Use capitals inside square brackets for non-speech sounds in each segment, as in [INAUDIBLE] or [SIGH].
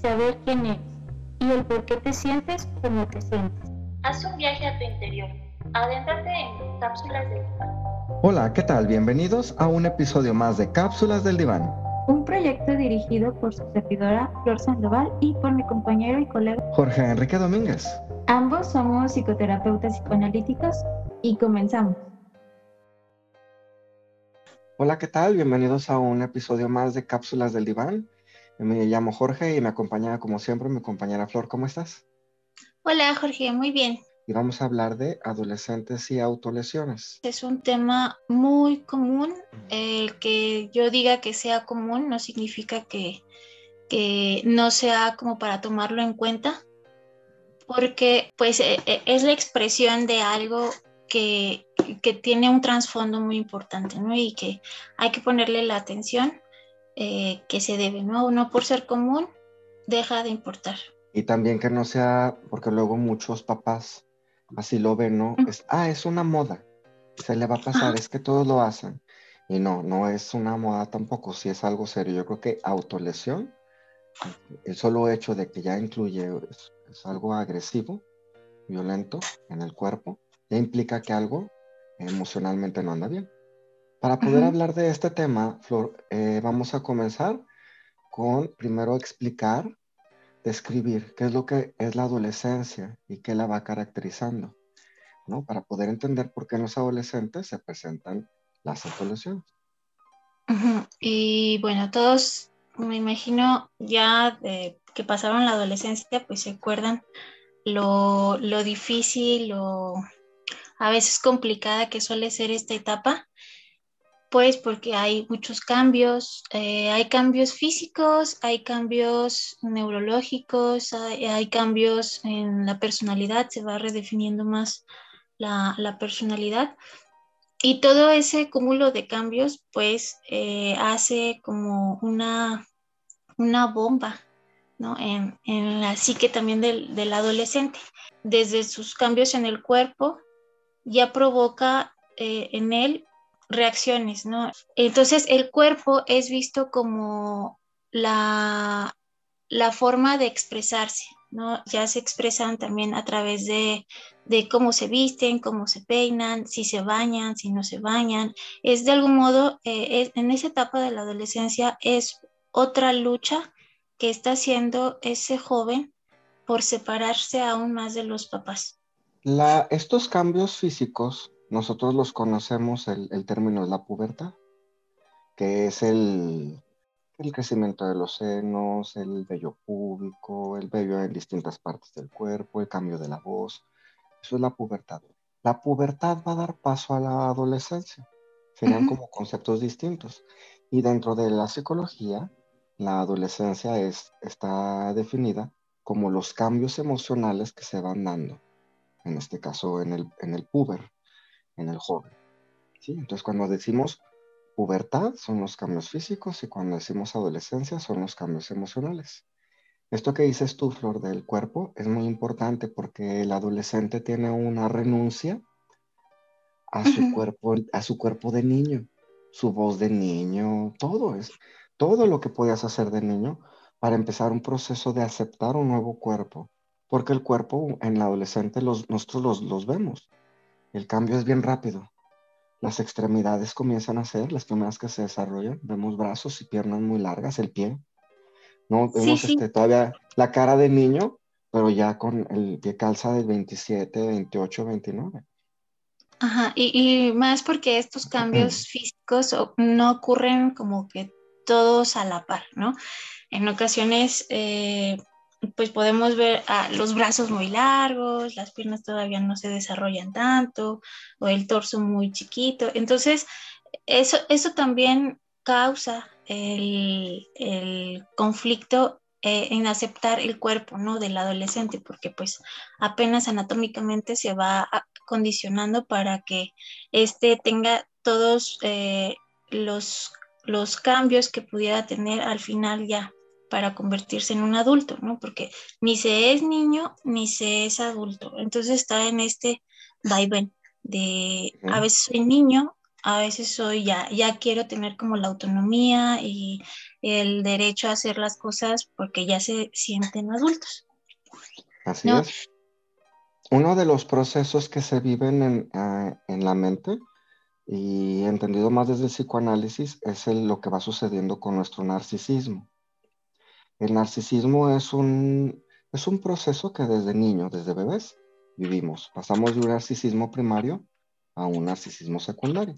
saber quién eres y el por qué te sientes como te sientes. Haz un viaje a tu interior. Adéntrate en cápsulas del diván. Hola, ¿qué tal? Bienvenidos a un episodio más de Cápsulas del Diván. Un proyecto dirigido por su servidora Flor Sandoval y por mi compañero y colega. Jorge Enrique Domínguez. Ambos somos psicoterapeutas psicoanalíticos y comenzamos. Hola, ¿qué tal? Bienvenidos a un episodio más de Cápsulas del Diván. Me llamo Jorge y me acompaña como siempre mi compañera Flor. ¿Cómo estás? Hola Jorge, muy bien. Y vamos a hablar de adolescentes y autolesiones. Es un tema muy común. El que yo diga que sea común no significa que, que no sea como para tomarlo en cuenta, porque pues e- e- es la expresión de algo que, que tiene un trasfondo muy importante, ¿no? Y que hay que ponerle la atención eh, que se debe, ¿no? No por ser común deja de importar. Y también que no sea, porque luego muchos papás así lo ven, ¿no? Es, ah, es una moda. Se le va a pasar, es que todos lo hacen. Y no, no es una moda tampoco, sí es algo serio. Yo creo que autolesión, el solo hecho de que ya incluye, es, es algo agresivo, violento en el cuerpo, ya implica que algo emocionalmente no anda bien. Para poder Ujú. hablar de este tema, Flor, eh, vamos a comenzar con primero explicar, describir qué es lo que es la adolescencia y qué la va caracterizando, ¿no? Para poder entender por qué en los adolescentes se presentan las. Ujú. Y bueno, todos me imagino ya de que pasaron la adolescencia, pues se acuerdan lo, lo difícil, lo a veces complicada que suele ser esta etapa, pues porque hay muchos cambios, eh, hay cambios físicos, hay cambios neurológicos, hay, cambios en la personalidad, se va redefiniendo más la, la personalidad. Y todo ese cúmulo de cambios, pues, eh, hace como una, una bomba, ¿no? En, en la psique también del, del adolescente. Desde sus cambios en el cuerpo, ya provoca eh, en él reacciones, ¿no? Entonces, el cuerpo es visto como la, la forma de expresarse, ¿no? Ya se expresan también a través de, de cómo se visten, cómo se peinan, si se bañan, si no se bañan. Es de algún modo, eh, en esa etapa de la adolescencia es otra lucha que está haciendo ese joven por separarse aún más de los papás. Estos cambios físicos, nosotros los conocemos, el, el término es la pubertad, que es el, el crecimiento de los senos, el vello púbico, el vello en distintas partes del cuerpo, el cambio de la voz. Eso es la pubertad. La pubertad va a dar paso a la adolescencia. Serían Ujú. como conceptos distintos. Y dentro de la psicología, la adolescencia es, está definida como los cambios emocionales que se van dando. En este caso, en el, en el puber, en el joven. ¿sí? Entonces, cuando decimos pubertad, son los cambios físicos y cuando decimos adolescencia, son los cambios emocionales. Esto que dices tú, Flor, del cuerpo, es muy importante porque el adolescente tiene una renuncia a su cuerpo, a su cuerpo de niño, su voz de niño, todo es, todo lo que podías hacer de niño para empezar un proceso de aceptar un nuevo cuerpo, porque el cuerpo en el adolescente los, nosotros los, los vemos, el cambio es bien rápido, las extremidades comienzan a ser las primeras que se desarrollan, vemos brazos y piernas muy largas, el pie, no vemos sí. este, todavía la cara de niño, pero ya con el pie calza de 27, 28, 29. Ajá, y, y más porque estos cambios [CLEARS THROAT] físicos no ocurren como que todos a la par, ¿no? En ocasiones, eh, pues podemos ver a los brazos muy largos, las piernas todavía no se desarrollan tanto, o el torso muy chiquito. Entonces, eso, eso también causa el, el conflicto eh, en aceptar el cuerpo, ¿no? Del adolescente, porque pues apenas anatómicamente se va condicionando para que éste tenga todos eh, los, los cambios que pudiera tener al final ya para convertirse en un adulto, ¿no? Porque ni se es niño ni se es adulto. Entonces está en este vaivén de a veces soy niño, a veces soy ya, ya quiero tener como la autonomía y el derecho a hacer las cosas porque ya se sienten adultos. Así es. Uno de los procesos que se viven en, ah, en la mente y entendido más desde el psicoanálisis es lo que va sucediendo con nuestro narcisismo. El narcisismo es un, es un proceso que desde niño, desde bebés, vivimos. Pasamos de un narcisismo primario a un narcisismo secundario.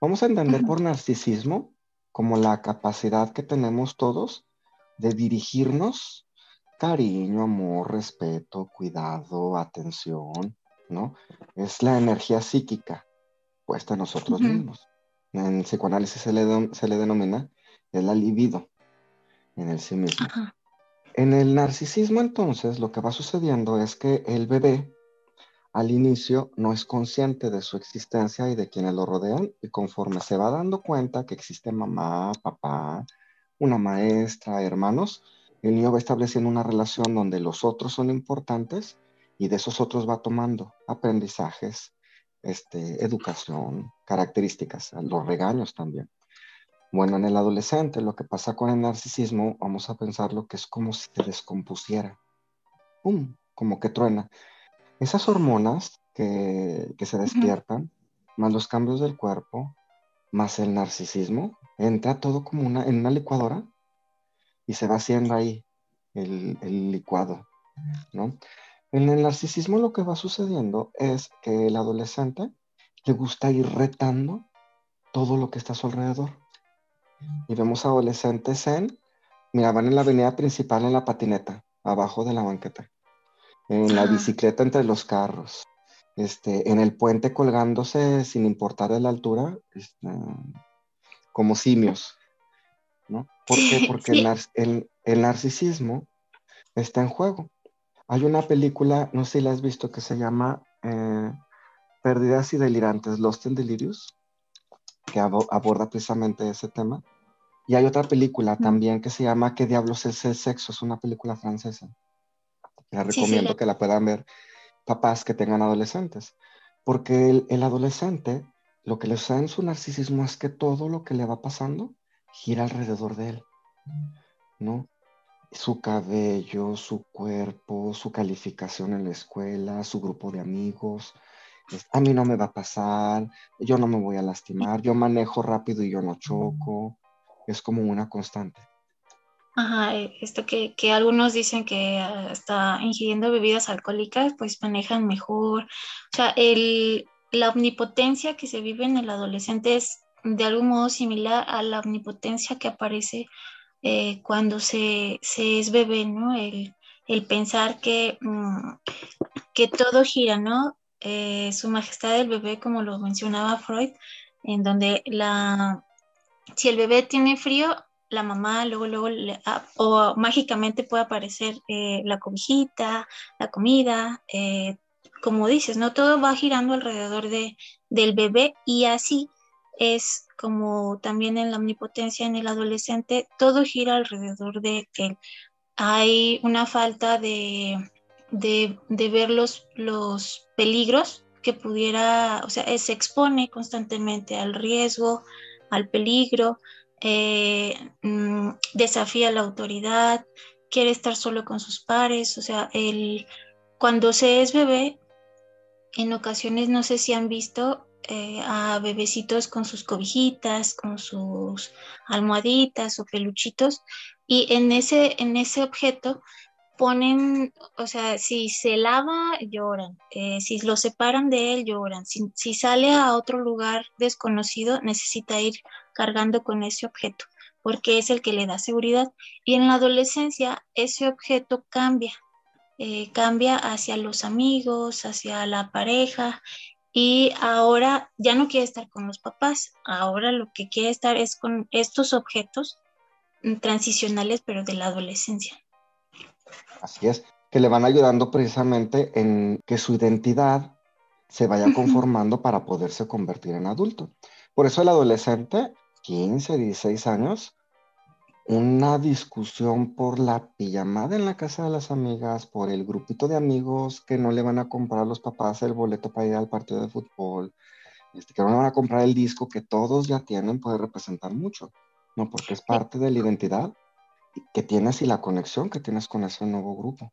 Vamos a entender por narcisismo como la capacidad que tenemos todos de dirigirnos cariño, amor, respeto, cuidado, atención, ¿no? Es la energía psíquica puesta en nosotros mismos. En psicoanálisis se le, se le denomina el la libido en el sí mismo. En el narcisismo entonces lo que va sucediendo es que el bebé al inicio no es consciente de su existencia y de quienes lo rodean y conforme se va dando cuenta que existe mamá, papá, una maestra, hermanos, el niño va estableciendo una relación donde los otros son importantes y de esos otros va tomando aprendizajes, este, educación, características, los regaños también. Bueno, en el adolescente lo que pasa con el narcisismo, vamos a pensar lo que es como si se descompusiera. ¡Pum! Como que truena. Esas hormonas que, se despiertan, más los cambios del cuerpo, más el narcisismo, entra todo como una, en una licuadora y se va haciendo ahí el, el licuado, ¿no? En el narcisismo lo que va sucediendo es que el adolescente le gusta ir retando todo lo que está a su alrededor y vemos adolescentes en, mira, van en la avenida principal en la patineta, abajo de la banqueta, en la bicicleta entre los carros, este, en el puente colgándose sin importar de la altura, este, como simios, ¿no? ¿Por qué? Porque el, el, narcisismo está en juego. Hay una película, no sé si la has visto, que se llama eh, Perdidas y Delirantes, Lost in Delirious que aborda precisamente ese tema. Y hay otra película también que se llama ¿Qué diablos es el sexo? Es una película francesa. Les recomiendo que la puedan ver papás que tengan adolescentes. Porque el, el adolescente, lo que le sucede en su narcisismo es que todo lo que le va pasando gira alrededor de él. ¿No? Su cabello, su cuerpo, su calificación en la escuela, su grupo de amigos, a mí no me va a pasar, yo no me voy a lastimar, yo manejo rápido y yo no choco, es como una constante. Ajá, eh, esto que, que algunos dicen que hasta ingiriendo bebidas alcohólicas, pues manejan mejor. O sea, el, la omnipotencia que se vive en el adolescente es de algún modo similar a la omnipotencia que aparece eh, cuando se, se, es bebé, ¿no? El, el pensar que, mm, que todo gira, ¿no? Eh, su Majestad del Bebé, como lo mencionaba Freud, en donde la, si el bebé tiene frío, la mamá luego, luego, ah, o mágicamente puede aparecer eh, la cobijita, la comida, eh, como dices, ¿no? Todo va girando alrededor de, del bebé y así es como también en la omnipotencia en el adolescente, todo gira alrededor de él. Hay una falta de, de, ver los, peligros que pudiera, o sea, se expone constantemente al riesgo, al peligro, eh, mm, desafía la autoridad, quiere estar solo con sus pares, o sea, cuando se es bebé, en ocasiones no sé si han visto eh, a bebecitos con sus cobijitas, con sus almohaditas o peluchitos, y en ese, en ese objeto ponen, o sea, si se lava, lloran, eh, si lo separan de él, lloran, si, sale a otro lugar desconocido, necesita ir cargando con ese objeto, porque es el que le da seguridad. Y en la adolescencia, ese objeto cambia, eh, cambia hacia los amigos, hacia la pareja, y ahora ya no quiere estar con los papás, ahora lo que quiere estar es con estos objetos mm, transicionales, pero de la adolescencia. Así es, que le van ayudando precisamente en que su identidad se vaya conformando para poderse convertir en adulto. Por eso el adolescente, 15, 16 años, una discusión por la pijamada en la casa de las amigas, por el grupito de amigos que no le van a comprar a los papás el boleto para ir al partido de fútbol, este, que no le van a comprar el disco que todos ya tienen, puede representar mucho, ¿no? Porque es parte de la identidad que tienes y la conexión que tienes con ese nuevo grupo.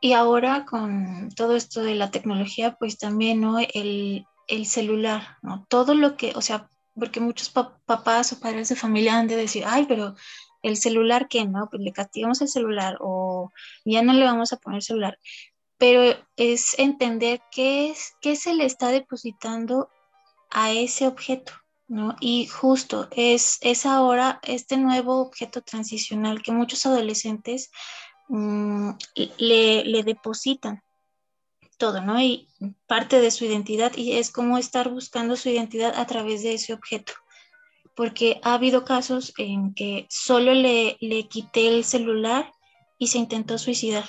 Y ahora con todo esto de la tecnología, pues también, ¿no? El, celular, ¿no? Todo lo que, o sea, porque muchos papás o padres de familia han de decir, ay, pero el celular, ¿qué? ¿No? Pues le castigamos el celular o ya no le vamos a poner celular. Pero es entender qué, es, qué se le está depositando a ese objeto, ¿no? Y justo es, es ahora este nuevo objeto transicional que muchos adolescentes Mm, le, depositan todo, ¿no? Y parte de su identidad y es como estar buscando su identidad a través de ese objeto. Porque ha habido casos en que solo le, le quité el celular y se intentó suicidar.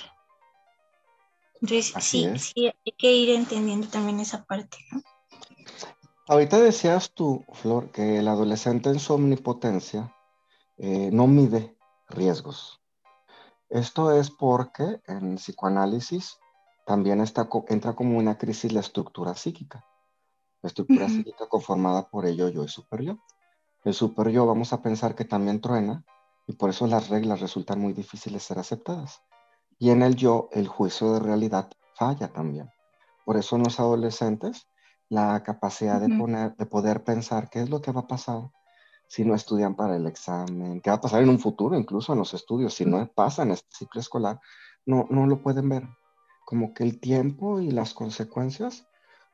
Entonces, sí, sí, hay que ir entendiendo también esa parte, ¿no? Ahorita decías tú, Flor, que el adolescente en su omnipotencia eh, no mide riesgos. Esto es porque en psicoanálisis también está, entra como una crisis la estructura psíquica. La estructura psíquica conformada por ello, yo y super yo. El super yo vamos a pensar que también truena y por eso las reglas resultan muy difíciles de ser aceptadas. Y en el yo, el juicio de realidad falla también. Por eso en los adolescentes, la capacidad de, poner, de poder pensar qué es lo que va a pasar si no estudian para el examen, qué va a pasar en un futuro, incluso en los estudios, si no pasa en este ciclo escolar, no, no lo pueden ver. Como que el tiempo y las consecuencias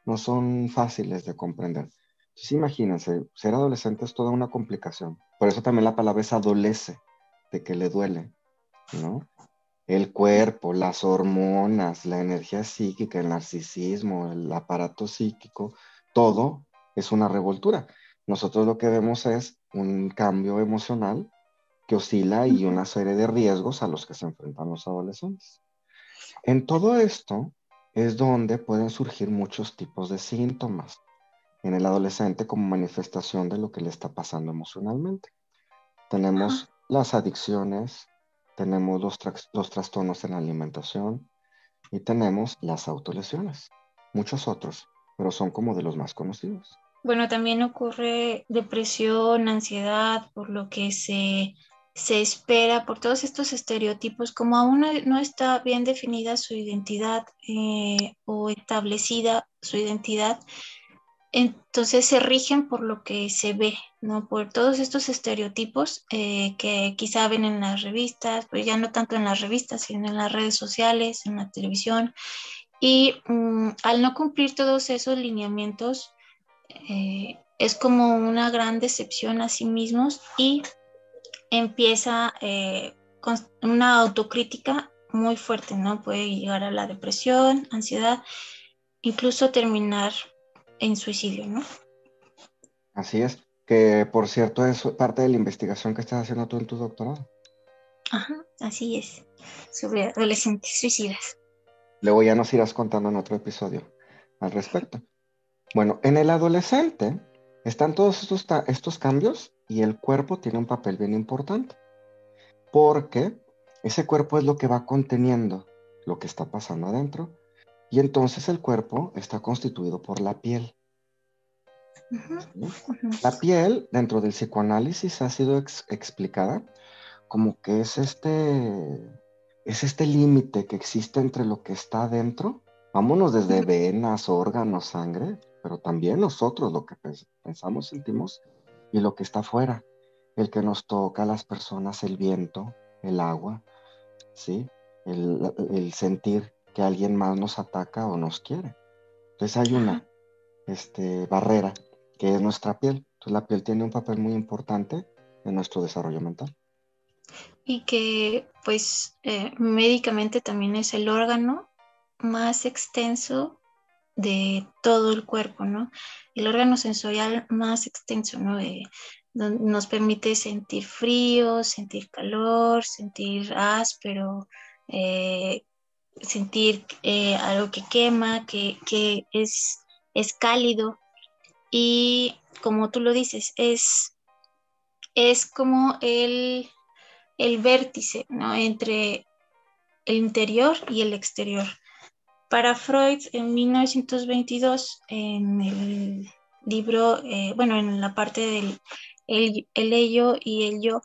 no son fáciles de comprender. Entonces imagínense, ser adolescente es toda una complicación. Por eso también la palabra es adolece, de que le duele, ¿no? El cuerpo, las hormonas, la energía psíquica, el narcisismo, el aparato psíquico, todo es una revoltura. Nosotros lo que vemos es un cambio emocional que oscila y una serie de riesgos a los que se enfrentan los adolescentes. En todo esto es donde pueden surgir muchos tipos de síntomas en el adolescente como manifestación de lo que le está pasando emocionalmente. Tenemos las adicciones, tenemos los, trastornos en la alimentación y tenemos las autolesiones, muchos otros, pero son como de los más conocidos. Bueno, también ocurre depresión, ansiedad, por lo que se, espera, por todos estos estereotipos, como aún no está bien definida su identidad eh, o establecida su identidad, entonces se rigen por lo que se ve, ¿no? Por todos estos estereotipos eh, que quizá ven en las revistas, pero ya no tanto en las revistas, sino en las redes sociales, en la televisión. Y mm, al no cumplir todos esos lineamientos, eh, es como una gran decepción a sí mismos y empieza eh, con una autocrítica muy fuerte, ¿no? Puede llegar a la depresión, ansiedad, incluso terminar en suicidio, ¿no? Así es, que por cierto es parte de la investigación que estás haciendo tú en tu doctorado. Ajá, así es, sobre adolescentes suicidas. Luego ya nos irás contando en otro episodio al respecto. Bueno, en el adolescente están todos estos, estos cambios y el cuerpo tiene un papel bien importante, porque ese cuerpo es lo que va conteniendo lo que está pasando adentro y entonces el cuerpo está constituido por la piel. La piel dentro del psicoanálisis ha sido explicada como que es este, es este límite que existe entre lo que está adentro, vámonos desde venas, órganos, sangre, pero también nosotros lo que pensamos, sentimos y lo que está afuera, el que nos toca a las personas, el viento, el agua, ¿sí? El, sentir que alguien más nos ataca o nos quiere. Entonces hay una este, barrera que es nuestra piel. Entonces la piel tiene un papel muy importante en nuestro desarrollo mental. Y que pues eh, médicamente también es el órgano más extenso de todo el cuerpo, ¿no? El órgano sensorial más extenso, ¿no? nos permite sentir frío, sentir calor, sentir áspero, eh, sentir eh, algo que quema, que, es, es, cálido. Y como tú lo dices, es, es como el, el vértice ¿no? entre el interior y el exterior. Para Freud, en 1922, en el libro, eh, bueno, en la parte del el, ello y el yo,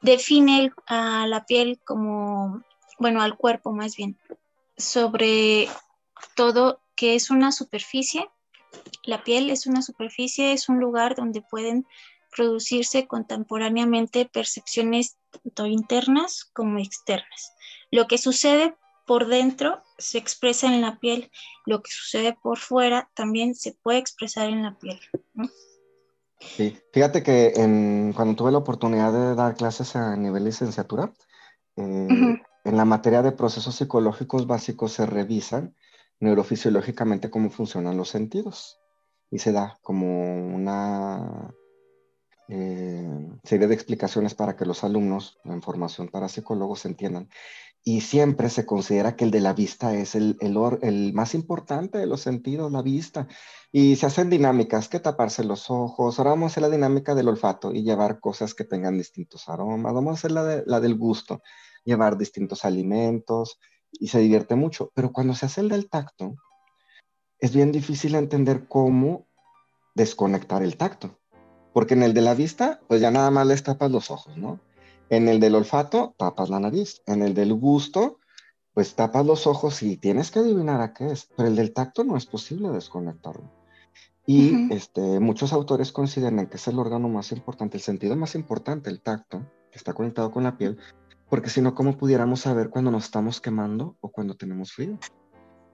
define a la piel como, bueno, al cuerpo más bien, sobre todo que es una superficie. La piel es una superficie, es un lugar donde pueden producirse contemporáneamente percepciones tanto internas como externas. Lo que sucede por dentro se expresa en la piel, lo que sucede por fuera también se puede expresar en la piel. Sí, fíjate que cuando tuve la oportunidad de dar clases a nivel licenciatura, eh, en la materia de procesos psicológicos básicos se revisan neurofisiológicamente cómo funcionan los sentidos y se da como una eh, serie de explicaciones para que los alumnos en formación para psicólogos entiendan y siempre se considera que el de la vista es el, el, más importante de los sentidos, la vista. Y se hacen dinámicas, que taparse los ojos. Ahora vamos a hacer la dinámica del olfato y llevar cosas que tengan distintos aromas. Vamos a hacer la, la del gusto, llevar distintos alimentos y se divierte mucho. Pero cuando se hace el del tacto, es bien difícil entender cómo desconectar el tacto. Porque en el de la vista, pues ya nada más les tapas los ojos, ¿no? En el del olfato, tapas la nariz. En el del gusto, pues tapas los ojos y tienes que adivinar a qué es. Pero el del tacto no es posible desconectarlo. Y este, muchos autores consideran que es el órgano más importante, el sentido más importante, el tacto, que está conectado con la piel, porque si no, ¿cómo pudiéramos saber cuando nos estamos quemando o cuando tenemos frío?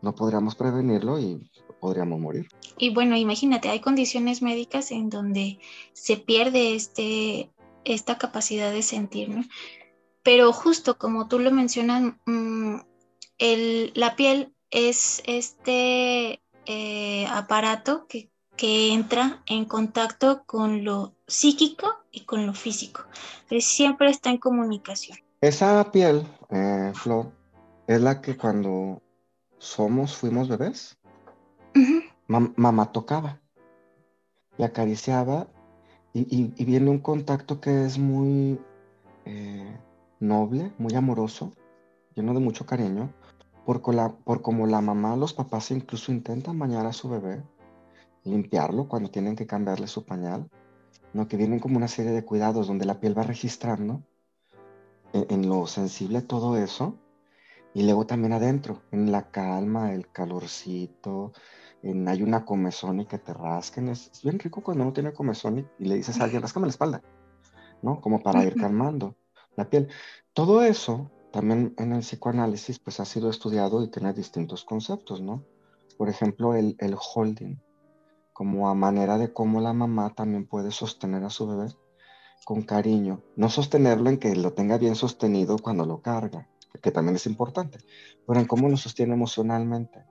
No podríamos prevenirlo y podríamos morir. Y bueno, imagínate, hay condiciones médicas en donde se pierde este esta capacidad de sentir, Pero justo como tú lo mencionas, mm, la piel es este eh, aparato que, entra en contacto con lo psíquico y con lo físico. Pero siempre está en comunicación. Esa piel, eh, Flor, es la que cuando somos, fuimos bebés, mamá tocaba y acariciaba y, viene un contacto que es muy eh, noble, muy amoroso, lleno de mucho cariño, por, por como la mamá, los papás incluso intentan bañar a su bebé, limpiarlo cuando tienen que cambiarle su pañal, ¿no? que vienen como una serie de cuidados donde la piel va registrando en, en lo sensible todo eso, y luego también adentro, en la calma, el calorcito, hay una comezón y que te rasquen. Es, bien rico cuando uno tiene comezón y, le dices a alguien, rascame la espalda, ¿no? Como para ir calmando la piel. Todo eso también en el psicoanálisis pues ha sido estudiado y tiene distintos conceptos, ¿no? Por ejemplo, el, el holding, como a manera de cómo la mamá también puede sostener a su bebé con cariño. No sostenerlo en que lo tenga bien sostenido cuando lo carga, que también es importante, pero en cómo lo sostiene emocionalmente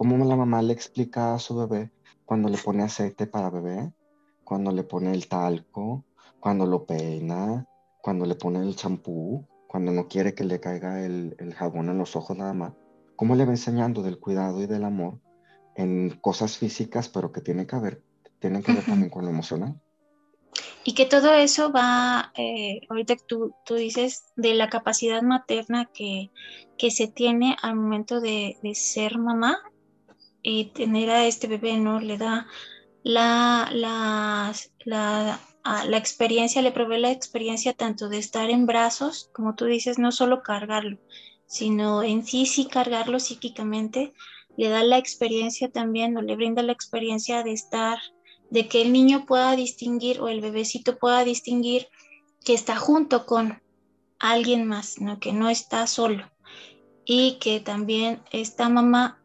cómo la mamá le explica a su bebé cuando le pone aceite para bebé, cuando le pone el talco, cuando lo peina, cuando le pone el champú, cuando no quiere que le caiga el, jabón en los ojos nada más. ¿Cómo le va enseñando del cuidado y del amor en cosas físicas, pero que tienen que ver, tienen que ver también con lo emocional? Y que todo eso va, eh, ahorita tú, tú dices, de la capacidad materna que, que se tiene al momento de, de ser mamá y tener a este bebé, ¿no? Le da la, la, la, experiencia, le provee la experiencia tanto de estar en brazos, como tú dices, no solo cargarlo, sino en sí, sí cargarlo psíquicamente, le da la experiencia también, o le brinda la experiencia de estar, de que el niño pueda distinguir o el bebecito pueda distinguir que está junto con alguien más, ¿no? que no está solo y que también esta mamá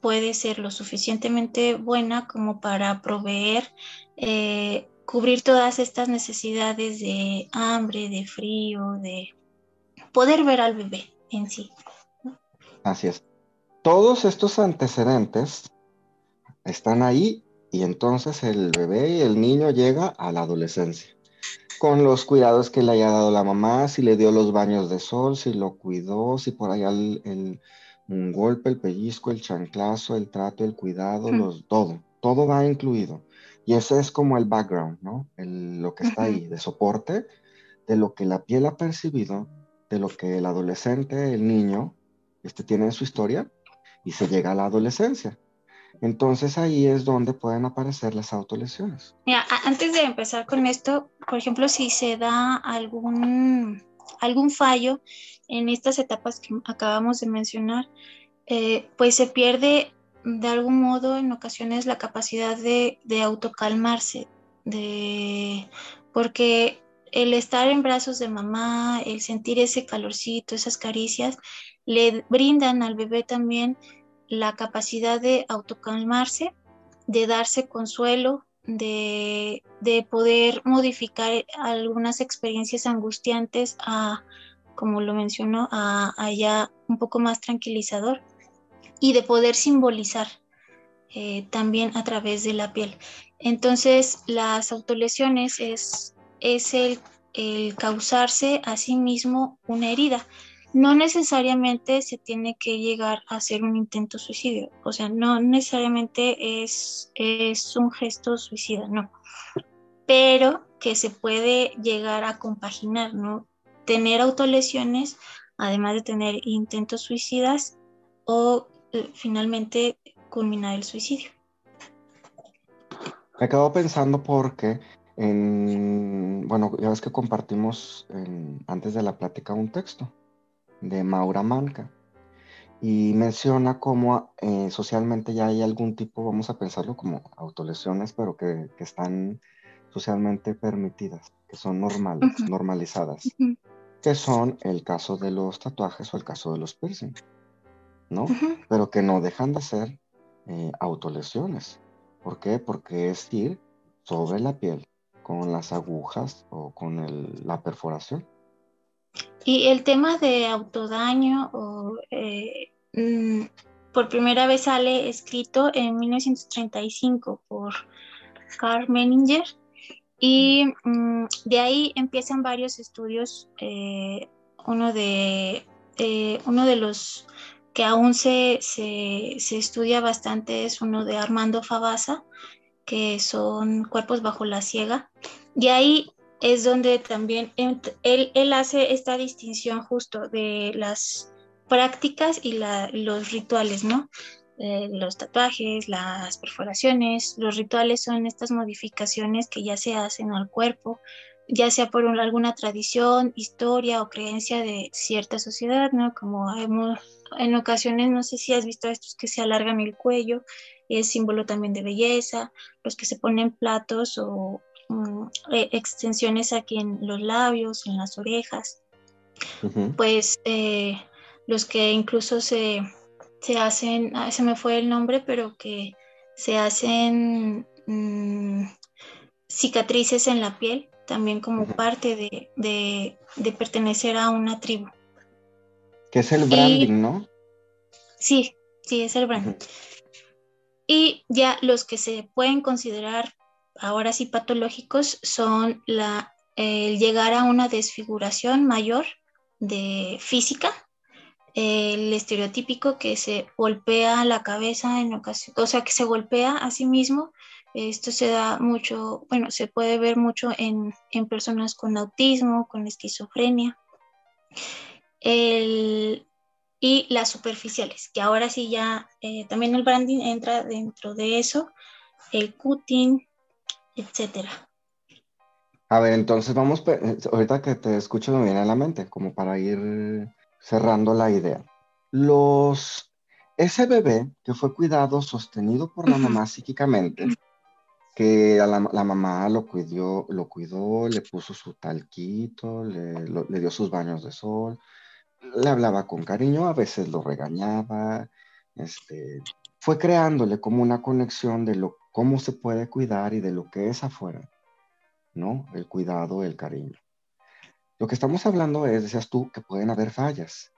puede ser lo suficientemente buena como para proveer, eh, cubrir todas estas necesidades de hambre, de frío, de poder ver al bebé en sí. Así es. Todos estos antecedentes están ahí y entonces el bebé y el niño llega a la adolescencia. Con los cuidados que le haya dado la mamá, si le dio los baños de sol, si lo cuidó, si por allá el, un golpe, el pellizco, el chanclazo, el trato, el cuidado, los, todo, todo va incluido. Y ese es como el background, ¿no? lo que está ahí, de soporte, de lo que la piel ha percibido, de lo que el adolescente, el niño, este, tiene en su historia, y se llega a la adolescencia. Entonces ahí es donde pueden aparecer las autolesiones. Antes de empezar con esto, por ejemplo, si se da algún, algún fallo en estas etapas que acabamos de mencionar, eh, pues se pierde de algún modo en ocasiones la capacidad de, de autocalmarse, de, porque el estar en brazos de mamá, el sentir ese calorcito, esas caricias, le brindan al bebé también la capacidad de autocalmarse, de darse consuelo, de, poder modificar algunas experiencias angustiantes a, como lo mencionó, a, ya un poco más tranquilizador y de poder simbolizar eh, también a través de la piel. Entonces, las autolesiones es, es el causarse a sí mismo una herida no necesariamente se tiene que llegar a hacer un intento suicidio, o sea, no necesariamente es, es un gesto suicida, no, pero que se puede llegar a compaginar, ¿no? Tener autolesiones, además de tener intentos suicidas o eh, finalmente culminar el suicidio. Me acabo pensando porque bueno, ya ves que compartimos antes de la plática un texto de Maura Manca y menciona cómo eh, socialmente ya hay algún tipo, vamos a pensarlo como autolesiones, pero que, están socialmente permitidas, que son normales, normalizadas, que son el caso de los tatuajes o el caso de los piercing, ¿no? Pero que no dejan de ser eh, autolesiones. ¿Por qué? Porque es ir sobre la piel con las agujas o con la perforación. Y el tema de autodaño, eh, mm, por primera vez sale escrito en 1935 por Carl Menninger y mm, de ahí empiezan varios estudios. Eh, uno, de, eh, uno de los que aún se, se, se, estudia bastante es uno de Armando Fabasa, que son cuerpos bajo la ciega. De ahí es donde también él, hace esta distinción justo de las prácticas y los rituales, ¿no? Eh, los tatuajes, las perforaciones, los rituales son estas modificaciones que ya se hacen al cuerpo, ya sea por alguna tradición, historia o creencia de cierta sociedad, ¿no? Como en ocasiones, no sé si has visto estos que se alargan el cuello, es símbolo también de belleza, los que se ponen platos o, Mm, eh, extensiones aquí en los labios, en las orejas, pues eh, los que incluso se, hacen, ah, se me fue el nombre, pero que se hacen mm, cicatrices en la piel, también como parte de, pertenecer a una tribu. Que es el branding, ¿no? Sí, sí, es el branding. Y ya los que se pueden considerar ahora sí patológicos son la, el llegar a una desfiguración mayor de física, el estereotípico que se golpea la cabeza en ocasión, o sea, que se golpea a sí mismo. Esto se da mucho, bueno, se puede ver mucho en, personas con autismo, con esquizofrenia. y las superficiales, que ahora sí ya eh, también el branding entra dentro de eso, el cutting, etcétera. A ver, entonces vamos, ahorita que te escucho me viene a la mente, como para ir cerrando la idea. Los, ese bebé que fue cuidado, sostenido por la mamá psíquicamente, que la, mamá lo cuidó, lo cuidó, le puso su talquito, le, le dio sus baños de sol, le hablaba con cariño, a veces lo regañaba, este, fue creándole como una conexión de lo cómo se puede cuidar y de lo que es afuera, ¿no? El cuidado, el cariño. Lo que estamos hablando es, decías tú, que pueden haber fallas.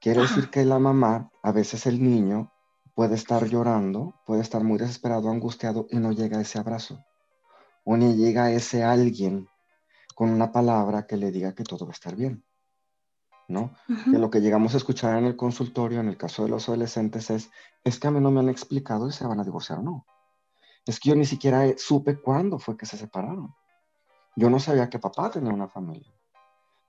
Quiere decir que la mamá, a veces el niño, puede estar llorando, puede estar muy desesperado, angustiado y no llega ese abrazo. O ni llega a ese alguien con una palabra que le diga que todo va a estar bien. ¿no? Que lo que llegamos a escuchar en el consultorio, en el caso de los adolescentes, es, es que a mí no me han explicado si se van a divorciar o no. Es que yo ni siquiera supe cuándo fue que se separaron. Yo no sabía que papá tenía una familia,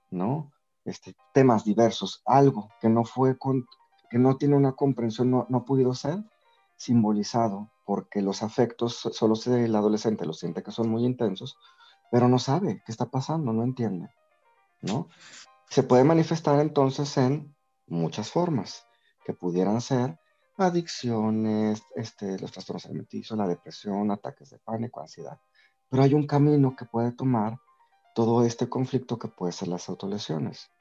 ¿no? Este, temas diversos, algo que no fue, con, que no tiene una comprensión, no, no ha podido ser simbolizado, porque los afectos, solo el adolescente los siente que son muy intensos, pero no sabe qué está pasando, no entiende, ¿no? Se puede manifestar entonces en muchas formas, que pudieran ser adicciones, este, los trastornos alimenticios, la depresión, ataques de pánico, ansiedad. Pero hay un camino que puede tomar todo este conflicto que puede ser las autolesiones.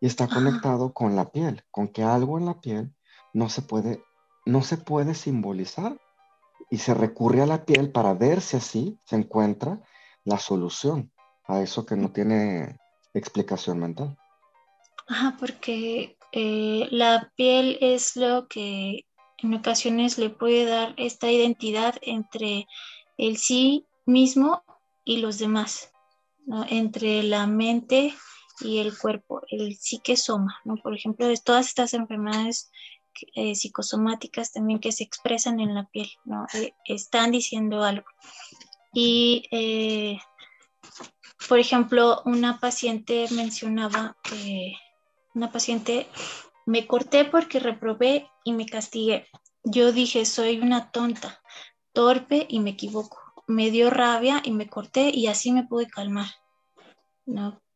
Y está conectado con la piel, con que algo en la piel no se puede, no se puede simbolizar y se recurre a la piel para ver si así se encuentra la solución a eso que no tiene explicación mental. Ajá, porque eh, la piel es lo que en ocasiones le puede dar esta identidad entre el sí mismo y los demás, entre la mente y el cuerpo, el psique-soma, ¿no? Por ejemplo, de todas estas enfermedades eh, psicosomáticas también que se expresan en la piel. Eh, están diciendo algo. Y, por ejemplo, una paciente mencionaba que una paciente, me corté porque reprobé y me castigué. Yo dije, soy una tonta, torpe y me equivoco. Me dio rabia y me corté y así me pude calmar.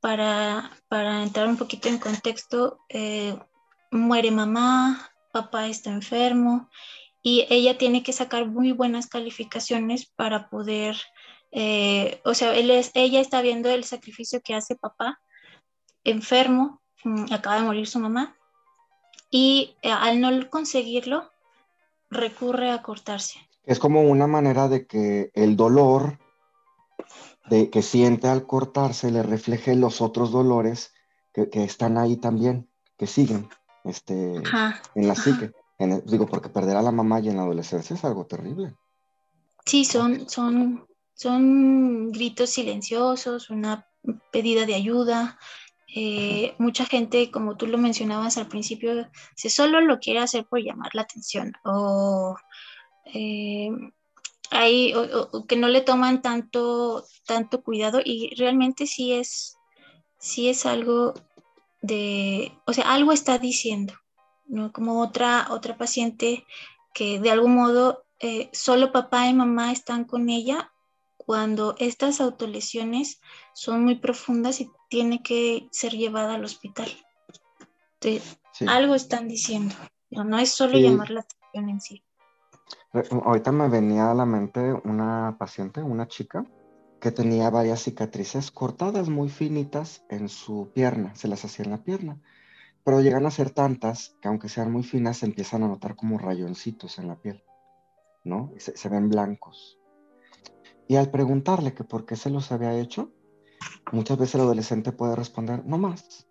Para, para entrar un poquito en contexto, eh, muere mamá, papá está enfermo y ella tiene que sacar muy buenas calificaciones para poder, eh, o sea, ella está viendo el sacrificio que hace papá enfermo Mm, acaba de morir su mamá y eh, al no conseguirlo recurre a cortarse. Es como una manera de que el dolor de, que siente al cortarse le refleje los otros dolores que, están ahí también, que siguen este, en la psique. digo, porque perder a la mamá y en la adolescencia es algo terrible. Sí, son, son, son gritos silenciosos, una pedida de ayuda, eh, mucha gente, como tú lo mencionabas al principio, se solo lo quiere hacer por llamar la atención o, eh, que no le toman tanto, tanto cuidado y realmente sí es, sí es algo de, o sea, algo está diciendo, ¿no? Como otra, otra paciente que de algún modo eh, solo papá y mamá están con ella cuando estas autolesiones son muy profundas y tiene que ser llevada al hospital. Algo están diciendo, no, es solo llamar la atención en sí. Ahorita me venía a la mente una paciente, una chica, que tenía varias cicatrices cortadas muy finitas en su pierna, se las hacía en la pierna, pero llegan a ser tantas que aunque sean muy finas se empiezan a notar como rayoncitos en la piel, ¿no? se ven blancos. Y al preguntarle que por qué se los había hecho, muchas veces el adolescente puede responder, no más,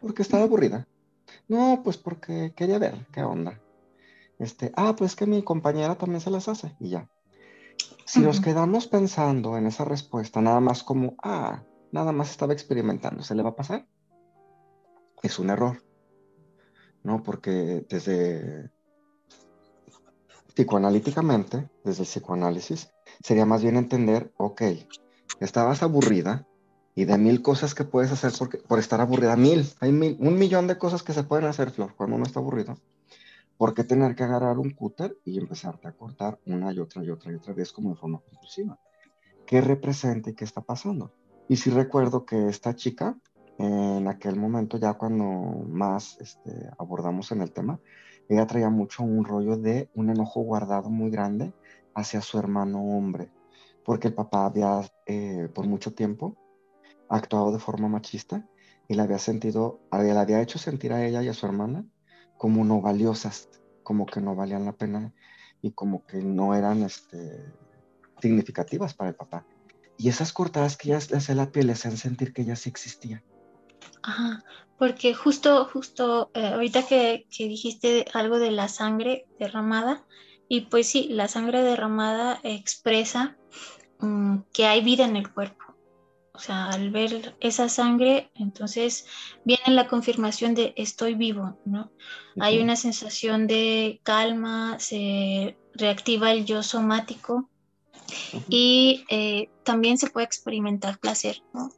porque estaba aburrida. No, pues porque quería ver qué onda. Este, ah, pues que mi compañera también se las hace y ya. Si nos quedamos pensando en esa respuesta, nada más como, ah, nada más estaba experimentando, ¿se le va a pasar? Es un error, ¿no? Porque desde psicoanalíticamente, desde el psicoanálisis, sería más bien entender, ok, estabas aburrida y de mil cosas que puedes hacer por, por estar aburrida, mil, hay mil, un millón de cosas que se pueden hacer, Flor, cuando uno está aburrido. ¿Por qué tener que agarrar un cúter y empezarte a cortar una y otra y otra y otra vez como de forma compulsiva? ¿Qué representa y qué está pasando? Y sí recuerdo que esta chica, en aquel momento, ya cuando más este, abordamos en el tema, ella traía mucho un rollo de un enojo guardado muy grande hacia su hermano hombre, porque el papá había eh, por mucho tiempo actuado de forma machista y le había sentido, le había hecho sentir a ella y a su hermana como no valiosas, como que no valían la pena y como que no eran este, significativas para el papá. Y esas cortadas que ella le la piel le hacían sentir que ella sí existía. Ajá, porque justo, justo eh, ahorita que, que, dijiste algo de la sangre derramada, y pues sí, la sangre derramada expresa mm, que hay vida en el cuerpo. O sea, al ver esa sangre, entonces viene la confirmación de estoy vivo, ¿no? Hay una sensación de calma, se reactiva el yo somático y eh, también se puede experimentar placer, ¿no?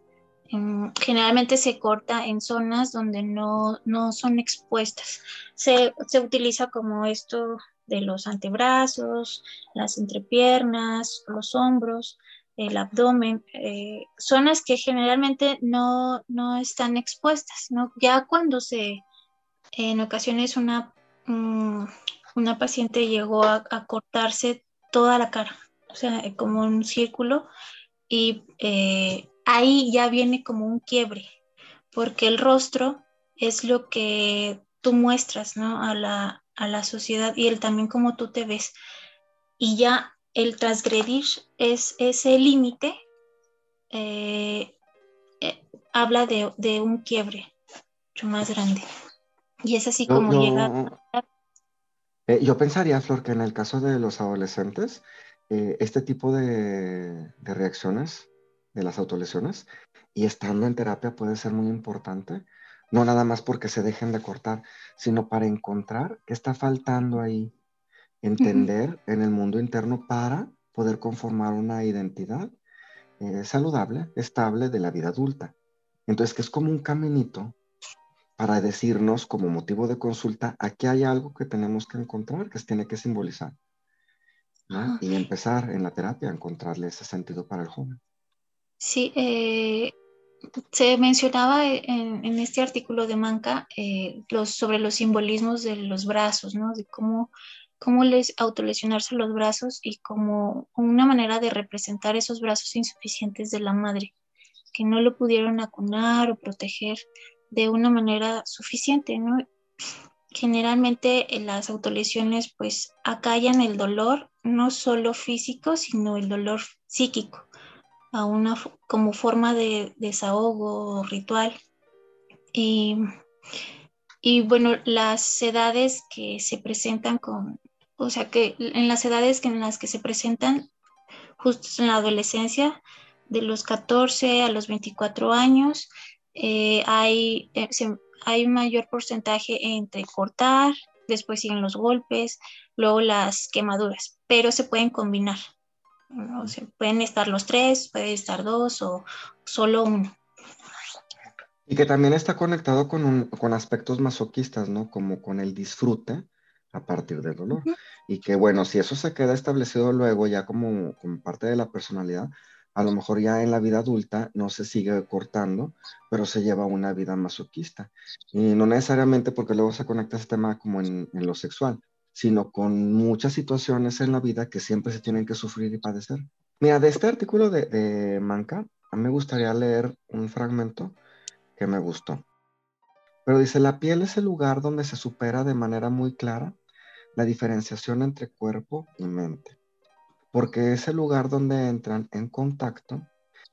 generalmente se corta en zonas donde no, son expuestas. Se, utiliza como esto de los antebrazos, las entrepiernas, los hombros, el abdomen, eh, zonas que generalmente no, están expuestas, ¿no? Ya cuando se, en ocasiones una, mm, una paciente llegó a, cortarse toda la cara, o sea, como un círculo, y eh, ahí ya viene como un quiebre, porque el rostro es lo que tú muestras ¿no? a, la, a la sociedad y el también como tú te ves. Y ya el transgredir es ese límite, eh, eh, habla de, un quiebre mucho más grande. Y es así como llega. Eh, yo pensaría, Flor, que en el caso de los adolescentes, este tipo de, de reacciones de las autolesiones y estando en terapia puede ser muy importante, no nada más porque se dejen de cortar, sino para encontrar qué está faltando ahí, entender en el mundo interno para poder conformar una identidad eh, saludable, estable de la vida adulta. Entonces, que es como un caminito para decirnos como motivo de consulta, aquí hay algo que tenemos que encontrar, que se tiene que simbolizar. Y empezar en la terapia a encontrarle ese sentido para el joven. Sí, eh, se mencionaba en, este artículo de Manca eh, los, sobre los simbolismos de los brazos, ¿no? De cómo, cómo les autolesionarse los brazos y como una manera de representar esos brazos insuficientes de la madre, que no lo pudieron acunar o proteger de una manera suficiente, ¿no? Generalmente en las autolesiones pues acallan el dolor, no solo físico, sino el dolor psíquico a una como forma de desahogo ritual. Y, y, bueno, las edades que se presentan con, o sea que en las edades en las que se presentan justo en la adolescencia, de los 14 a los 24 años, eh, hay, eh, hay mayor porcentaje entre cortar, después siguen los golpes, luego las quemaduras, pero se pueden combinar pueden estar los tres, puede estar dos o solo uno. Y que también está conectado con, con aspectos masoquistas, ¿no? Como con el disfrute a partir del dolor. Y que bueno, si eso se queda establecido luego ya como, como parte de la personalidad, a lo mejor ya en la vida adulta no se sigue cortando, pero se lleva una vida masoquista. Y no necesariamente porque luego se conecta ese tema como en, en lo sexual, sino con muchas situaciones en la vida que siempre se tienen que sufrir y padecer. Mira, de este artículo de, Manca, a mí me gustaría leer un fragmento que me gustó. Pero dice, la piel es el lugar donde se supera de manera muy clara la diferenciación entre cuerpo y mente, porque es el lugar donde entran en contacto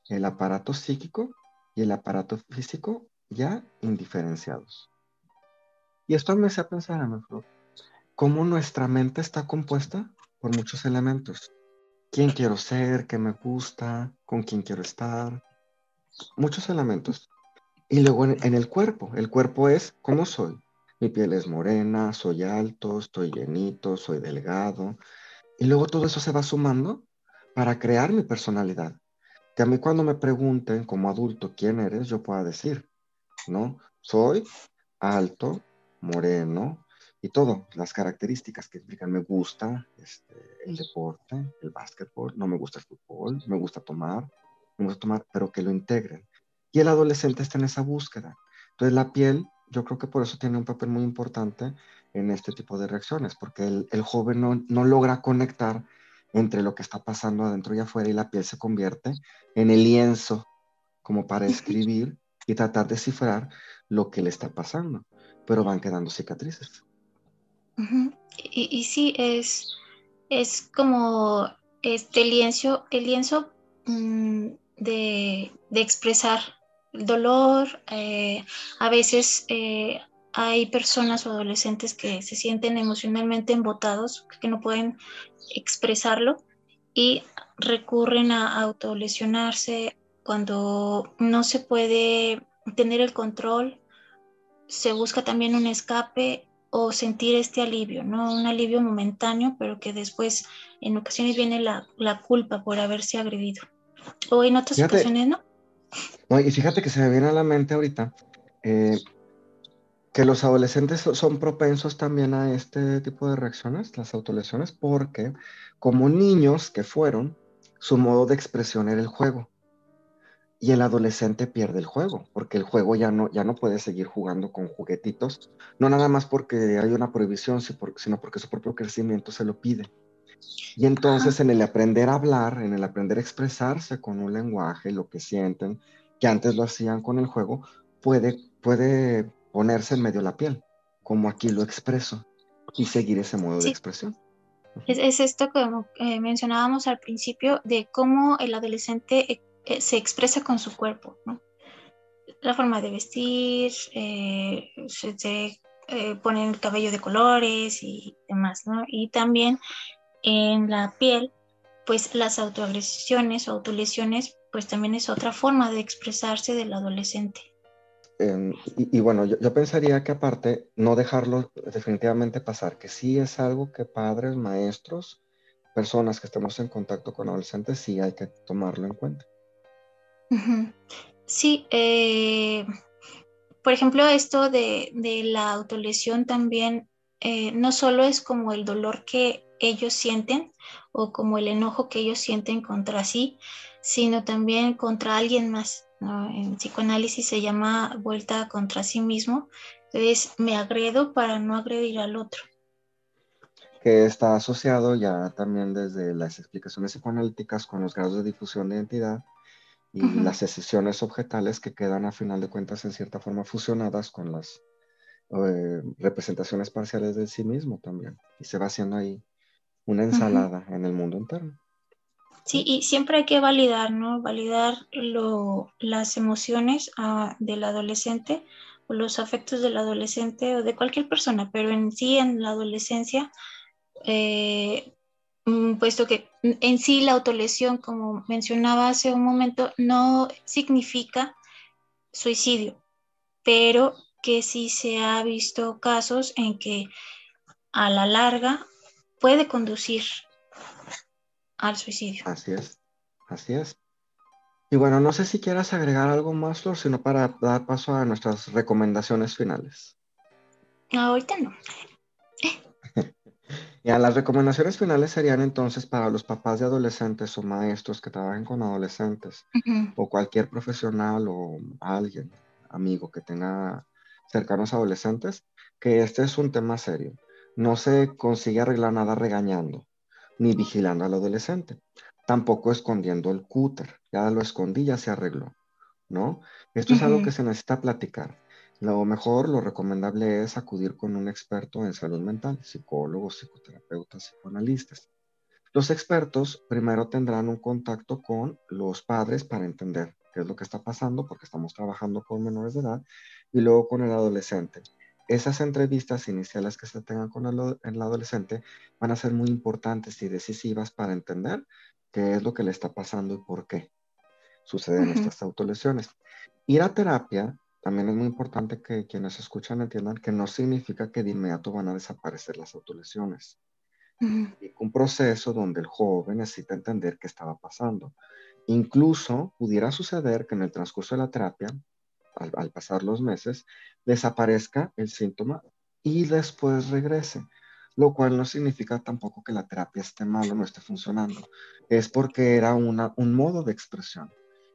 el aparato psíquico y el aparato físico ya indiferenciados. Y esto me hace pensar, a flor, cómo nuestra mente está compuesta por muchos elementos. ¿Quién quiero ser? ¿Qué me gusta? ¿Con quién quiero estar? Muchos elementos. Y luego en, el cuerpo. El cuerpo es cómo soy. Mi piel es morena, soy alto, estoy llenito, soy delgado. Y luego todo eso se va sumando para crear mi personalidad. Que a mí cuando me pregunten como adulto quién eres, yo pueda decir, ¿no? Soy alto, moreno, y todo, las características que explican, me gusta este, el deporte, el básquetbol, no me gusta el fútbol, me gusta tomar, me gusta tomar, pero que lo integren. Y el adolescente está en esa búsqueda. Entonces la piel, yo creo que por eso tiene un papel muy importante en este tipo de reacciones, porque el, el joven no, no logra conectar entre lo que está pasando adentro y afuera y la piel se convierte en el lienzo como para [LAUGHS] escribir y tratar de cifrar lo que le está pasando, pero van quedando cicatrices y, sí, es, es como este lienzo, el lienzo mm, de, expresar el dolor. Eh, a veces eh, hay personas o adolescentes que se sienten emocionalmente embotados, que no pueden expresarlo y recurren a autolesionarse cuando no se puede tener el control, se busca también un escape o sentir este alivio, ¿no? Un alivio momentáneo, pero que después en ocasiones viene la, culpa por haberse agredido. O en otras ocasiones, ¿no? No, y fíjate que se me viene a la mente ahorita eh, que los adolescentes son propensos también a este tipo de reacciones, las autolesiones, porque como niños que fueron, su modo de expresión era el juego. Y el adolescente pierde el juego, porque el juego ya no, ya no puede seguir jugando con juguetitos, no nada más porque hay una prohibición, sino porque su propio crecimiento se lo pide. Y entonces en el aprender a hablar, en el aprender a expresarse con un lenguaje, lo que sienten, que antes lo hacían con el juego, puede, puede ponerse en medio de la piel, como aquí lo expreso, y seguir ese modo de expresión. Es, esto como eh, mencionábamos al principio de cómo el adolescente eh, eh, se expresa con su cuerpo, ¿no? La forma de vestir, se, pone el cabello de colores y demás, ¿no? Y también en la piel, pues las autoagresiones o autolesiones, pues también es otra forma de expresarse del adolescente. Y, bueno, yo, pensaría que aparte, no dejarlo definitivamente pasar, que sí es algo que padres, maestros, personas que estemos en contacto con adolescentes, sí hay que tomarlo en cuenta. Sí, eh, por ejemplo, esto de, la autolesión también eh, no solo es como el dolor que ellos sienten o como el enojo que ellos sienten contra sí, sino también contra alguien más. En psicoanálisis se llama vuelta contra sí mismo. Entonces, me agredo para no agredir al otro. Que está asociado ya también desde las explicaciones psicoanalíticas con los grados de difusión de identidad y las excepciones objetales que quedan a final de cuentas en cierta forma fusionadas con las eh, representaciones parciales de sí mismo también. Y se va haciendo ahí una ensalada en el mundo interno. Sí, y siempre hay que validar, ¿no? Validar lo, las emociones ah, del adolescente o los afectos del adolescente o de cualquier persona, pero en sí en la adolescencia, eh, puesto que en sí la autolesión, como mencionaba hace un momento, no significa suicidio, pero que sí se ha visto casos en que a la larga puede conducir al suicidio. Así es, así es. Y bueno, no sé si quieras agregar algo más, Flor, sino para dar paso a nuestras recomendaciones finales. ahorita no. Ya, las recomendaciones finales serían entonces para los papás de adolescentes o maestros que trabajen con adolescentes o cualquier profesional o alguien, amigo que tenga cercanos adolescentes, que este es un tema serio. No se consigue arreglar nada regañando ni vigilando al adolescente, tampoco escondiendo el cúter, ya lo escondí, ya se arregló, ¿no? Esto es algo que se necesita platicar. Lo mejor, lo recomendable es acudir con un experto en salud mental, psicólogos, psicoterapeutas, psicoanalistas. Los expertos primero tendrán un contacto con los padres para entender qué es lo que está pasando, porque estamos trabajando con menores de edad, y luego con el adolescente esas entrevistas iniciales que se tengan con el, adolescente van a ser muy importantes y decisivas para entender qué es lo que le está pasando y por qué suceden estas autolesiones. Ir a terapia también es muy importante que quienes escuchan entiendan que no significa que de inmediato van a desaparecer las autolesiones. Un proceso donde el joven necesita entender qué estaba pasando. Incluso pudiera suceder que en el transcurso de la terapia al, pasar los meses, desaparezca el síntoma y después regrese lo cual no significa tampoco que la terapia esté mal o no esté funcionando. Es porque era una, un modo de expresión.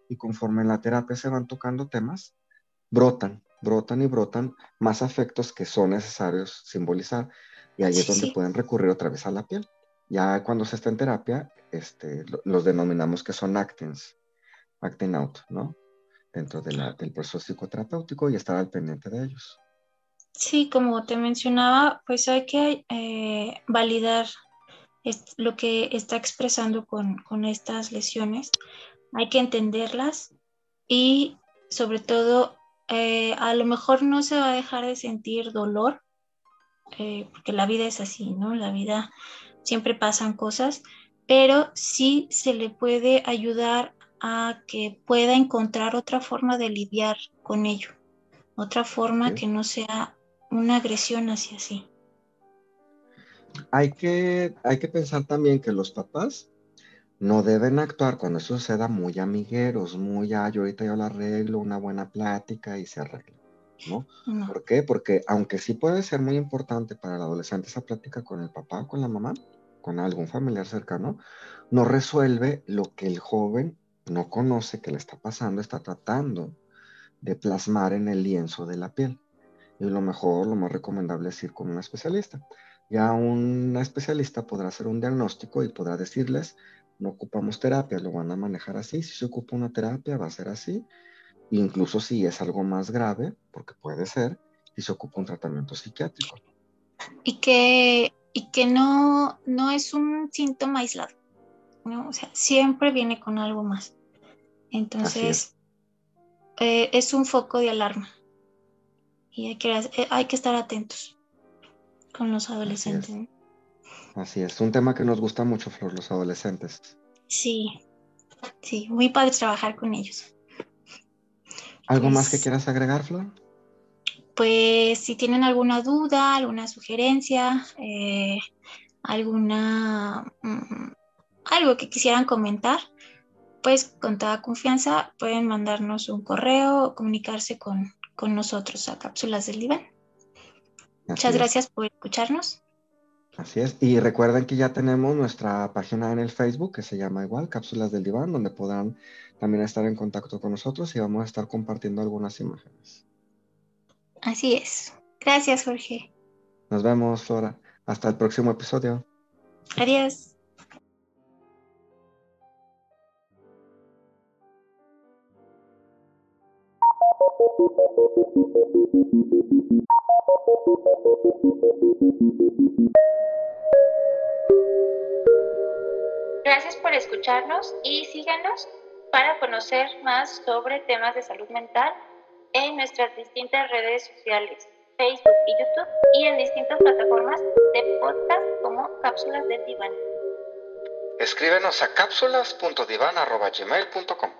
Y conforme en la terapia se van tocando temas, brotan, brotan y brotan más afectos que son necesarios simbolizar. Y ahí es donde pueden recurrir otra vez a la piel. Ya cuando se está en terapia, este, los denominamos que son actings, acting out, ¿no? dentro del proceso psicoterapéutico y estar al pendiente de ellos. Sí, como te mencionaba, pues hay que eh, validar lo que está expresando con, estas lesiones, hay que entenderlas y sobre todo eh, a lo mejor no se va a dejar de sentir dolor, eh, porque la vida es así, ¿no? La vida siempre pasan cosas, pero sí se le puede ayudar a que pueda encontrar otra forma de lidiar con ello, otra forma que no sea una agresión hacia sí. Hay que, hay que pensar también que los papás no deben actuar cuando eso suceda muy amigueros, muy, ah, yo ahorita yo lo arreglo, una buena plática y se arregla, ¿no? ¿Por qué? Porque aunque sí puede ser muy importante para el adolescente esa plática con el papá, con la mamá, con algún familiar cercano, no resuelve lo que el joven no conoce que le está pasando, está tratando de plasmar en el lienzo de la piel. Y lo mejor, lo más recomendable es ir con un especialista. Ya un especialista podrá hacer un diagnóstico y podrá decirles, no ocupamos terapia, lo van a manejar así. Si se ocupa una terapia, va a ser así. Incluso si es algo más grave, porque puede ser, si se ocupa un tratamiento psiquiátrico. Y que, y que no, no es un síntoma aislado. ¿no? O sea, siempre viene con algo más. Entonces, eh, es. un foco de alarma y hay que, hay que estar atentos con los adolescentes. Así es. un tema que nos gusta mucho, Flor, los adolescentes. Sí, sí, muy padre trabajar con ellos. ¿Algo más que pues quieras agregar, Flor? Pues si tienen alguna duda, alguna sugerencia, eh, alguna mm, algo que quisieran comentar, pues con toda confianza pueden mandarnos un correo o comunicarse con, nosotros a Cápsulas del Diván. Muchas gracias por escucharnos. Así es. Y recuerden que ya tenemos nuestra página en el Facebook que se llama igual, Cápsulas del Diván, donde podrán también estar en contacto con nosotros y vamos a estar compartiendo algunas imágenes. Así es. Gracias, Jorge. Nos vemos, Flora. Hasta el próximo episodio. Adiós. Gracias por escucharnos y síganos para conocer más sobre temas de salud mental en nuestras distintas redes sociales, Facebook y YouTube, y en distintas plataformas de podcast como Cápsulas de Diván. Escríbenos a cápsulas.divan.gmail.com